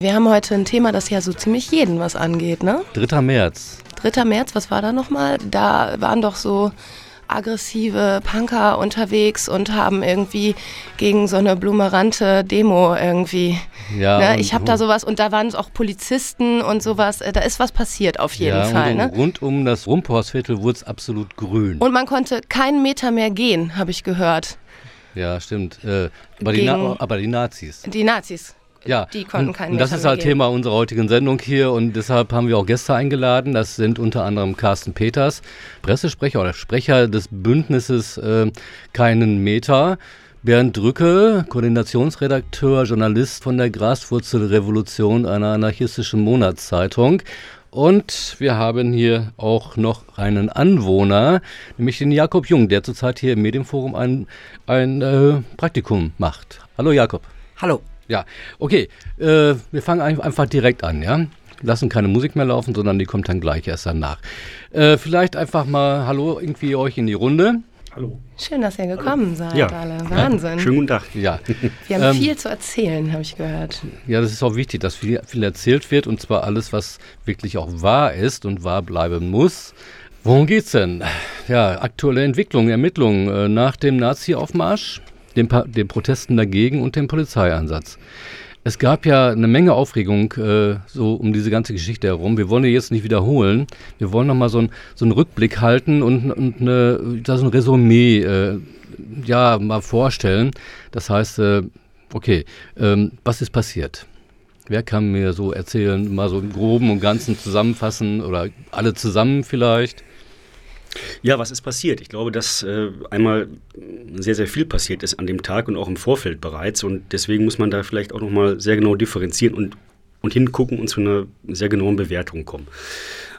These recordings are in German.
Wir haben heute ein Thema, das ja so ziemlich jeden was angeht, ne? 3. März. 3. März, was war da nochmal? Da waren doch so aggressive Punker unterwegs und haben irgendwie gegen so eine blumerante Demo irgendwie. Ja, ne? Ich habe da sowas und da waren auch Polizisten und sowas. Da ist was passiert auf jeden ja, Fall. Und ne? Rund um das Rumporstviertel wurde es absolut grün. Und man konnte keinen Meter mehr gehen, habe ich gehört. Ja, stimmt. Äh, aber, die aber die Nazis. Die Nazis, ja, die konnten keinen und das ist halt gehen. Thema unserer heutigen Sendung hier und deshalb haben wir auch Gäste eingeladen. Das sind unter anderem Carsten Peters, Pressesprecher oder Sprecher des Bündnisses äh, Keinen Meter. Bernd Drücke, Koordinationsredakteur, Journalist von der Graswurzelrevolution, einer anarchistischen Monatszeitung. Und wir haben hier auch noch einen Anwohner, nämlich den Jakob Jung, der zurzeit hier im Medienforum ein, ein äh, Praktikum macht. Hallo Jakob. Hallo. Ja, okay. Äh, wir fangen einfach direkt an, ja. Lassen keine Musik mehr laufen, sondern die kommt dann gleich erst danach. Äh, vielleicht einfach mal Hallo irgendwie euch in die Runde. Hallo. Schön, dass ihr gekommen seid, Ja. alle. Wahnsinn. Schönen guten Tag. Ja. Wir haben Ähm, viel zu erzählen, habe ich gehört. Ja, das ist auch wichtig, dass viel, viel erzählt wird und zwar alles, was wirklich auch wahr ist und wahr bleiben muss. Worum geht's denn? Ja, aktuelle Entwicklungen, Ermittlungen äh, nach dem Nazi-Aufmarsch, den, den Protesten dagegen und dem Polizeieinsatz. Es gab ja eine Menge Aufregung äh, so um diese ganze Geschichte herum. Wir wollen die jetzt nicht wiederholen. Wir wollen nochmal so, ein, so einen Rückblick halten und, und eine, da so ein Resümee äh, ja, mal vorstellen. Das heißt, äh, okay, ähm, was ist passiert? Wer kann mir so erzählen, mal so im Groben und Ganzen zusammenfassen oder alle zusammen vielleicht? Ja, was ist passiert? Ich glaube, dass äh, einmal sehr, sehr viel passiert ist an dem Tag und auch im Vorfeld bereits. Und deswegen muss man da vielleicht auch nochmal sehr genau differenzieren und, und hingucken und zu einer sehr genauen Bewertung kommen.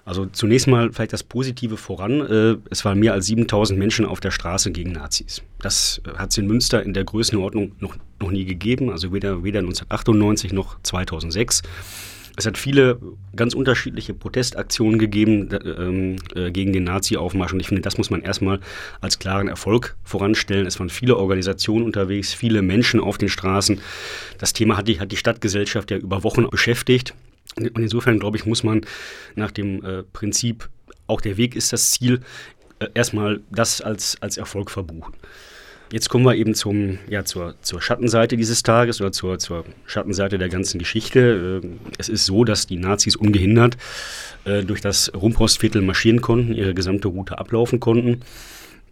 Also zunächst mal vielleicht das Positive voran. Äh, es waren mehr als 7000 Menschen auf der Straße gegen Nazis. Das hat es in Münster in der Größenordnung noch, noch nie gegeben, also weder, weder 1998 noch 2006. Es hat viele ganz unterschiedliche Protestaktionen gegeben ähm, äh, gegen den Nazi-Aufmarsch und ich finde, das muss man erstmal als klaren Erfolg voranstellen. Es waren viele Organisationen unterwegs, viele Menschen auf den Straßen. Das Thema hat die, hat die Stadtgesellschaft ja über Wochen beschäftigt. Und insofern, glaube ich, muss man nach dem äh, Prinzip, auch der Weg ist das Ziel, äh, erstmal das als, als Erfolg verbuchen. Jetzt kommen wir eben zum, ja, zur, zur Schattenseite dieses Tages oder zur, zur Schattenseite der ganzen Geschichte. Ähm, Es ist so, dass die Nazis ungehindert äh, durch das Rumpostviertel marschieren konnten, ihre gesamte Route ablaufen konnten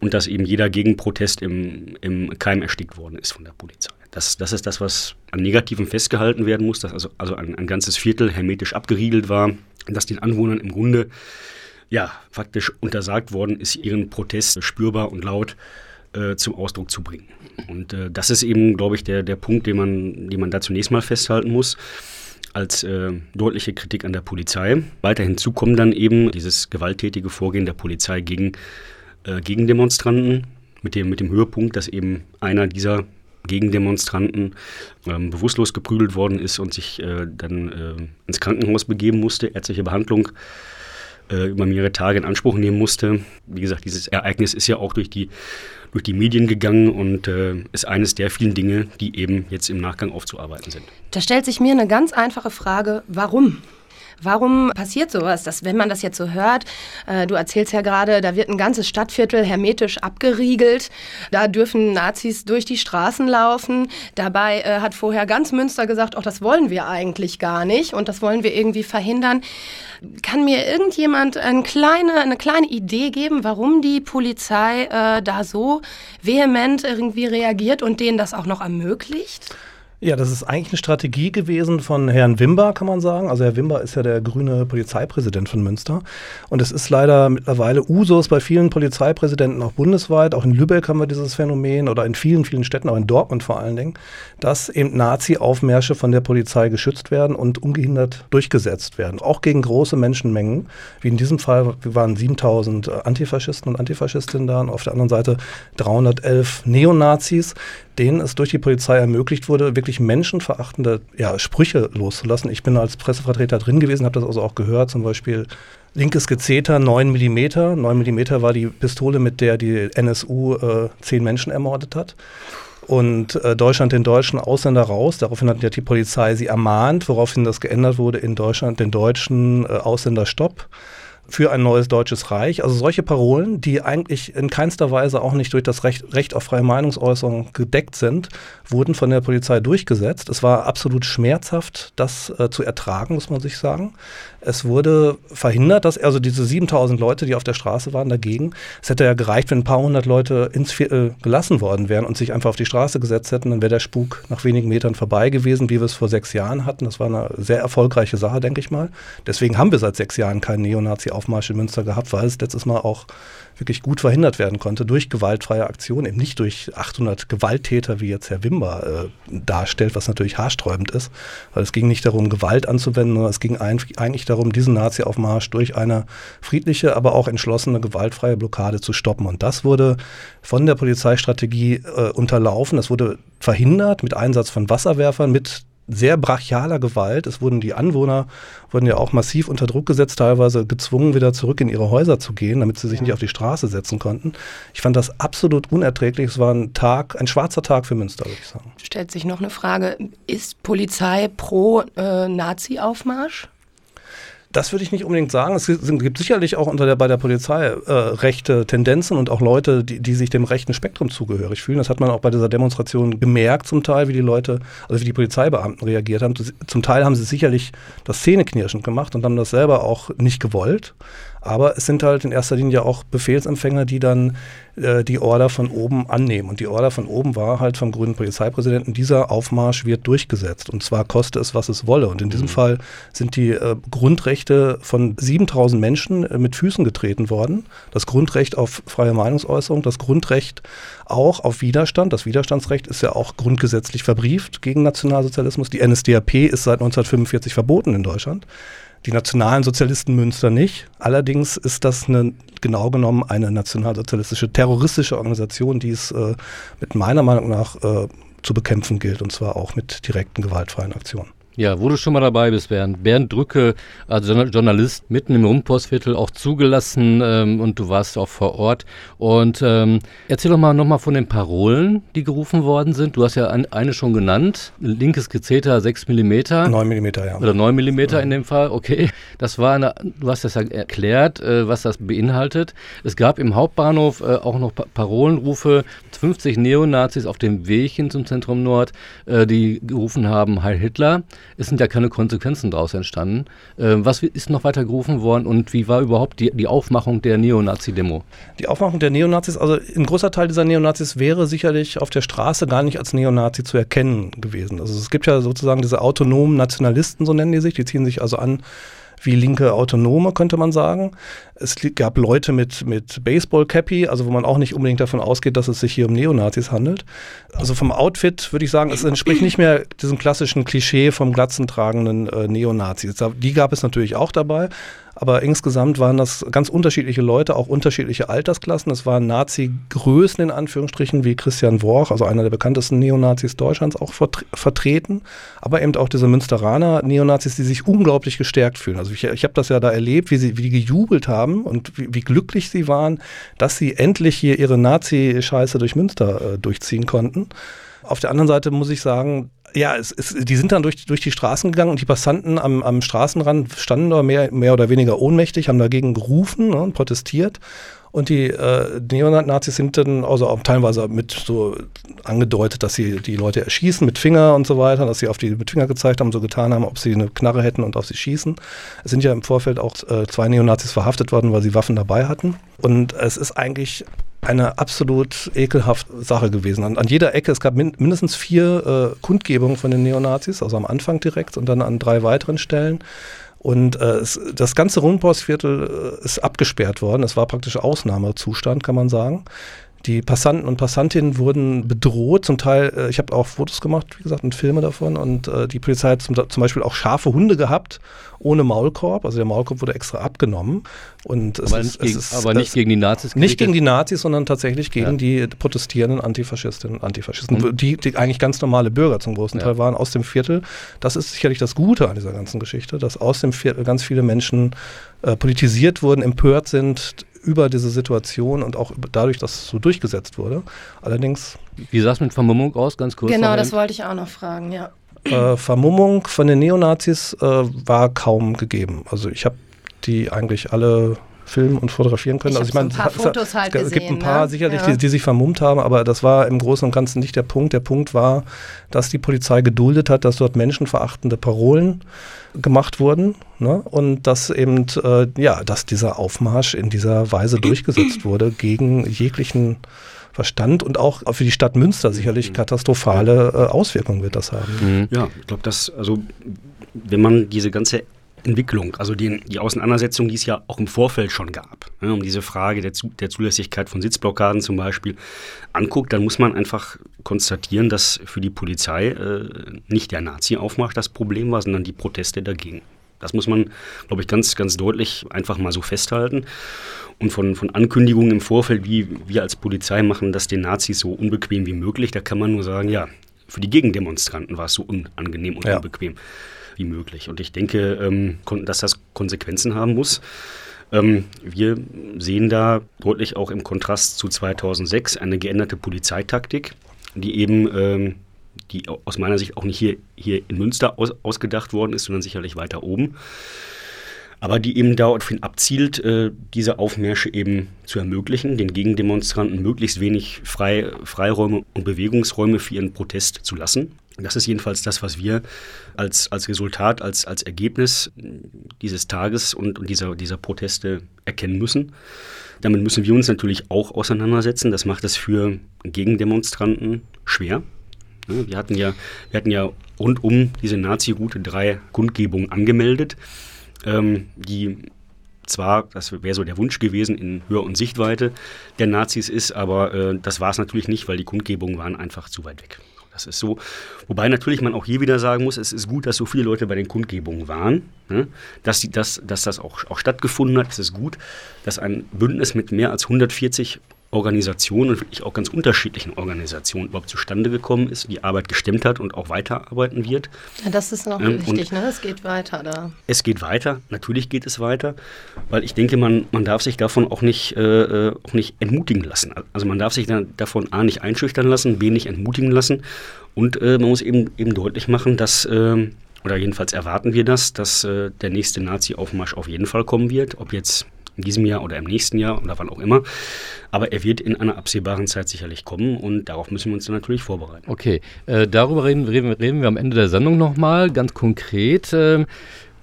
und dass eben jeder Gegenprotest im, im Keim erstickt worden ist von der Polizei. Das, das ist das, was an Negativen festgehalten werden muss, dass also, also ein, ein ganzes Viertel hermetisch abgeriegelt war, dass den Anwohnern im Grunde ja, faktisch untersagt worden ist, ihren Protest spürbar und laut äh, zum Ausdruck zu bringen. Und äh, das ist eben, glaube ich, der, der Punkt, den man, den man da zunächst mal festhalten muss, als äh, deutliche Kritik an der Polizei. Weiter hinzu kommen dann eben dieses gewalttätige Vorgehen der Polizei gegen, äh, gegen Demonstranten, mit dem, mit dem Höhepunkt, dass eben einer dieser Gegendemonstranten ähm, bewusstlos geprügelt worden ist und sich äh, dann äh, ins Krankenhaus begeben musste, ärztliche Behandlung äh, über mehrere Tage in Anspruch nehmen musste. Wie gesagt, dieses Ereignis ist ja auch durch die, durch die Medien gegangen und äh, ist eines der vielen Dinge, die eben jetzt im Nachgang aufzuarbeiten sind. Da stellt sich mir eine ganz einfache Frage, warum? Warum passiert sowas? Dass, wenn man das jetzt so hört, äh, du erzählst ja gerade, da wird ein ganzes Stadtviertel hermetisch abgeriegelt, da dürfen Nazis durch die Straßen laufen. Dabei äh, hat vorher ganz Münster gesagt, auch das wollen wir eigentlich gar nicht und das wollen wir irgendwie verhindern. Kann mir irgendjemand eine kleine, eine kleine Idee geben, warum die Polizei äh, da so vehement irgendwie reagiert und denen das auch noch ermöglicht? Ja, das ist eigentlich eine Strategie gewesen von Herrn Wimber, kann man sagen. Also Herr Wimber ist ja der grüne Polizeipräsident von Münster. Und es ist leider mittlerweile Usus bei vielen Polizeipräsidenten, auch bundesweit, auch in Lübeck haben wir dieses Phänomen oder in vielen, vielen Städten, auch in Dortmund vor allen Dingen, dass eben Nazi-Aufmärsche von der Polizei geschützt werden und ungehindert durchgesetzt werden. Auch gegen große Menschenmengen. Wie in diesem Fall waren 7000 Antifaschisten und Antifaschistinnen da und auf der anderen Seite 311 Neonazis denen es durch die Polizei ermöglicht wurde, wirklich menschenverachtende ja, Sprüche loszulassen. Ich bin als Pressevertreter drin gewesen, habe das also auch gehört, zum Beispiel linkes Gezeter 9 mm. 9 mm war die Pistole, mit der die NSU äh, zehn Menschen ermordet hat. und äh, Deutschland den deutschen Ausländer raus. Daraufhin hat ja die Polizei sie ermahnt, woraufhin das geändert wurde in Deutschland den deutschen äh, Ausländer Stopp für ein neues deutsches Reich. Also solche Parolen, die eigentlich in keinster Weise auch nicht durch das Recht, Recht auf freie Meinungsäußerung gedeckt sind, wurden von der Polizei durchgesetzt. Es war absolut schmerzhaft, das äh, zu ertragen, muss man sich sagen. Es wurde verhindert, dass also diese 7000 Leute, die auf der Straße waren, dagegen, es hätte ja gereicht, wenn ein paar hundert Leute ins Viertel gelassen worden wären und sich einfach auf die Straße gesetzt hätten, dann wäre der Spuk nach wenigen Metern vorbei gewesen, wie wir es vor sechs Jahren hatten. Das war eine sehr erfolgreiche Sache, denke ich mal. Deswegen haben wir seit sechs Jahren keinen Neonazi-Aufmarsch in Münster gehabt, weil es letztes Mal auch wirklich gut verhindert werden konnte durch gewaltfreie Aktionen, eben nicht durch 800 Gewalttäter, wie jetzt Herr Wimber äh, darstellt, was natürlich haarsträubend ist, weil es ging nicht darum, Gewalt anzuwenden, sondern es ging eigentlich darum, diesen Nazi-Aufmarsch durch eine friedliche, aber auch entschlossene, gewaltfreie Blockade zu stoppen. Und das wurde von der Polizeistrategie äh, unterlaufen, das wurde verhindert mit Einsatz von Wasserwerfern, mit sehr brachialer Gewalt. Es wurden die Anwohner wurden ja auch massiv unter Druck gesetzt, teilweise gezwungen, wieder zurück in ihre Häuser zu gehen, damit sie sich nicht auf die Straße setzen konnten. Ich fand das absolut unerträglich. Es war ein Tag, ein schwarzer Tag für Münster, würde ich sagen. Stellt sich noch eine Frage: Ist Polizei pro äh, Nazi-Aufmarsch? Das würde ich nicht unbedingt sagen. Es gibt sicherlich auch unter der, bei der Polizei äh, rechte Tendenzen und auch Leute, die, die sich dem rechten Spektrum zugehörig fühlen. Das hat man auch bei dieser Demonstration gemerkt zum Teil, wie die Leute, also wie die Polizeibeamten reagiert haben. Zum Teil haben sie sicherlich das Zähneknirschend gemacht und haben das selber auch nicht gewollt. Aber es sind halt in erster Linie auch Befehlsempfänger, die dann äh, die Order von oben annehmen. Und die Order von oben war halt vom grünen Polizeipräsidenten, dieser Aufmarsch wird durchgesetzt. Und zwar koste es, was es wolle. Und in diesem mhm. Fall sind die äh, Grundrechte von 7000 Menschen äh, mit Füßen getreten worden. Das Grundrecht auf freie Meinungsäußerung, das Grundrecht auch auf Widerstand. Das Widerstandsrecht ist ja auch grundgesetzlich verbrieft gegen Nationalsozialismus. Die NSDAP ist seit 1945 verboten in Deutschland die nationalen Sozialisten Münster nicht. Allerdings ist das eine, genau genommen eine nationalsozialistische terroristische Organisation, die es äh, mit meiner Meinung nach äh, zu bekämpfen gilt, und zwar auch mit direkten gewaltfreien Aktionen. Ja, wo du schon mal dabei bist, Bernd. Bernd Drücke, als Journalist mitten im Rundpostviertel auch zugelassen ähm, und du warst auch vor Ort. Und ähm, erzähl doch mal nochmal von den Parolen, die gerufen worden sind. Du hast ja ein, eine schon genannt, linkes Gezeter 6 mm. 9 mm, ja. Oder 9 mm ja. in dem Fall, okay. Das war eine, du hast das ja erklärt, äh, was das beinhaltet. Es gab im Hauptbahnhof äh, auch noch pa Parolenrufe, 50 Neonazis auf dem Weg hin zum Zentrum Nord, äh, die gerufen haben, Heil Hitler es sind ja keine Konsequenzen daraus entstanden. Äh, was ist noch weiter gerufen worden und wie war überhaupt die, die Aufmachung der Neonazi-Demo? Die Aufmachung der Neonazis, also ein großer Teil dieser Neonazis wäre sicherlich auf der Straße gar nicht als Neonazi zu erkennen gewesen. Also es gibt ja sozusagen diese autonomen Nationalisten, so nennen die sich, die ziehen sich also an wie linke Autonome, könnte man sagen. Es gab Leute mit, mit Baseball-Cappy, also wo man auch nicht unbedingt davon ausgeht, dass es sich hier um Neonazis handelt. Also vom Outfit würde ich sagen, es entspricht nicht mehr diesem klassischen Klischee vom glatzentragenden äh, Neonazis. Die gab es natürlich auch dabei, aber insgesamt waren das ganz unterschiedliche Leute, auch unterschiedliche Altersklassen. Es waren Nazi-Größen in Anführungsstrichen, wie Christian Worch, also einer der bekanntesten Neonazis Deutschlands, auch vert vertreten. Aber eben auch diese Münsteraner Neonazis, die sich unglaublich gestärkt fühlen. Also ich, ich habe das ja da erlebt, wie sie wie die gejubelt haben und wie, wie, glücklich sie waren, dass sie endlich hier ihre Nazi-Scheiße durch Münster äh, durchziehen konnten. Auf der anderen Seite muss ich sagen, ja, es, es, die sind dann durch, durch die Straßen gegangen und die Passanten am, am Straßenrand standen da mehr, mehr oder weniger ohnmächtig, haben dagegen gerufen ne, und protestiert. Und die äh, Neonazis sind dann also auch teilweise mit so angedeutet, dass sie die Leute erschießen mit Finger und so weiter, dass sie auf die mit Finger gezeigt haben, so getan haben, ob sie eine Knarre hätten und auf sie schießen. Es sind ja im Vorfeld auch äh, zwei Neonazis verhaftet worden, weil sie Waffen dabei hatten. Und es ist eigentlich eine absolut ekelhafte Sache gewesen. An, an jeder Ecke, es gab min mindestens vier äh, Kundgebungen von den Neonazis, also am Anfang direkt und dann an drei weiteren Stellen. Und äh, es, das ganze Rundpostviertel äh, ist abgesperrt worden. Es war praktisch Ausnahmezustand, kann man sagen. Die Passanten und Passantinnen wurden bedroht. Zum Teil, äh, ich habe auch Fotos gemacht, wie gesagt, und Filme davon. Und äh, die Polizei hat zum, zum, Beispiel auch scharfe Hunde gehabt, ohne Maulkorb. Also der Maulkorb wurde extra abgenommen. Und aber, ist, nicht, gegen, ist, aber nicht gegen die Nazis? Nicht gegen die Nazis, sondern tatsächlich gegen ja. die protestierenden Antifaschistinnen und Antifaschisten, mhm. die, die, eigentlich ganz normale Bürger zum großen ja. Teil waren aus dem Viertel. Das ist sicherlich das Gute an dieser ganzen Geschichte, dass aus dem Viertel ganz viele Menschen äh, politisiert wurden, empört sind, über diese Situation und auch dadurch, dass es so durchgesetzt wurde. Allerdings. Wie sah es mit Vermummung aus, ganz kurz? Genau, das wollte ich auch noch fragen, ja. Äh, Vermummung von den Neonazis äh, war kaum gegeben. Also ich habe die eigentlich alle filmen und fotografieren können. Ich also ich meine, so ein paar Fotos halt es gesehen, gibt ein paar ne? sicherlich, Ja. die, die sich vermummt haben, aber das war im Großen und Ganzen nicht der Punkt. Der Punkt war, dass die Polizei geduldet hat, dass dort menschenverachtende Parolen gemacht wurden ne? und dass eben äh, ja, dass dieser Aufmarsch in dieser Weise durchgesetzt wurde gegen jeglichen Verstand und auch für die Stadt Münster sicherlich katastrophale äh, Auswirkungen wird das haben. Mhm. Ja, ich glaube, dass, also, wenn man diese ganze Entwicklung, also den, die Auseinandersetzung, die es ja auch im Vorfeld schon gab, ne, um diese Frage der, der Zulässigkeit von Sitzblockaden zum Beispiel anguckt, dann muss man einfach konstatieren, dass für die Polizei äh, nicht der Nazi-Aufmarsch das Problem war, sondern die Proteste dagegen. Das muss man, glaube ich, ganz, ganz deutlich einfach mal so festhalten. Und von, von Ankündigungen im Vorfeld, wie wir als Polizei machen das den Nazis so unbequem wie möglich, da kann man nur sagen, ja, für die Gegendemonstranten war es so unangenehm und Ja. unbequem wie möglich. Und ich denke, ähm, dass das Konsequenzen haben muss. Ähm, wir sehen da deutlich auch im Kontrast zu 2006 eine geänderte Polizeitaktik, die eben, ähm, die aus meiner Sicht auch nicht hier, hier in Münster aus, ausgedacht worden ist, sondern sicherlich weiter oben. Aber die eben daraufhin abzielt, äh, diese Aufmärsche eben zu ermöglichen, den Gegendemonstranten möglichst wenig Frei, Freiräume und Bewegungsräume für ihren Protest zu lassen. Das ist jedenfalls das, was wir als, als Resultat, als, als Ergebnis dieses Tages und, und dieser, dieser Proteste erkennen müssen. Damit müssen wir uns natürlich auch auseinandersetzen. Das macht es für Gegendemonstranten schwer. Wir hatten ja, wir hatten ja rund um diese Nazi-Route drei Kundgebungen angemeldet, ähm, die zwar, das wäre so der Wunsch gewesen, in Höhe und Sichtweite der Nazis ist, aber äh, das war es natürlich nicht, weil die Kundgebungen waren einfach zu weit weg. Das ist so. Wobei natürlich man auch hier wieder sagen muss, es ist gut, dass so viele Leute bei den Kundgebungen waren, ne? dass, die, dass, dass das auch, auch stattgefunden hat. Es ist gut, dass ein Bündnis mit mehr als 140 Organisationen und wirklich auch ganz unterschiedlichen Organisationen überhaupt zustande gekommen ist, die Arbeit gestemmt hat und auch weiterarbeiten wird. Ja, das ist noch Ähm, wichtig, ne? Es geht weiter da. Es geht weiter, natürlich geht es weiter, weil ich denke, man, man darf sich davon auch nicht, äh, äh, auch nicht entmutigen lassen. Also man darf sich dann davon A nicht einschüchtern lassen, B nicht entmutigen lassen und äh, man muss eben, eben deutlich machen, dass, äh, oder jedenfalls erwarten wir das, dass äh, der nächste Nazi-Aufmarsch auf jeden Fall kommen wird, ob jetzt in diesem Jahr oder im nächsten Jahr oder wann auch immer. Aber er wird in einer absehbaren Zeit sicherlich kommen und darauf müssen wir uns dann natürlich vorbereiten. Okay, äh, darüber reden, reden, reden wir am Ende der Sendung nochmal, ganz konkret. Ähm,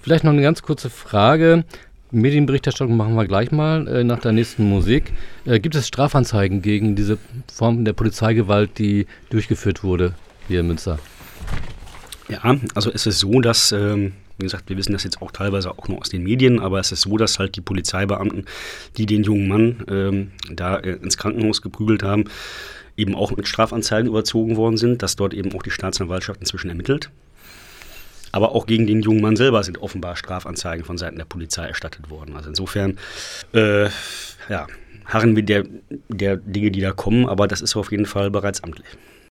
vielleicht noch eine ganz kurze Frage. Medienberichterstattung machen wir gleich mal äh, nach der nächsten Musik. Äh, gibt es Strafanzeigen gegen diese Form der Polizeigewalt, die durchgeführt wurde hier in Münster? Ja, also es ist so, dass, ähm, wie gesagt, wir wissen das jetzt auch teilweise auch nur aus den Medien, aber es ist so, dass halt die Polizeibeamten, die den jungen Mann ähm, da äh, ins Krankenhaus geprügelt haben, eben auch mit Strafanzeigen überzogen worden sind, dass dort eben auch die Staatsanwaltschaft inzwischen ermittelt. Aber auch gegen den jungen Mann selber sind offenbar Strafanzeigen von Seiten der Polizei erstattet worden. Also insofern, äh, ja, harren wir der, der Dinge, die da kommen, aber das ist auf jeden Fall bereits amtlich.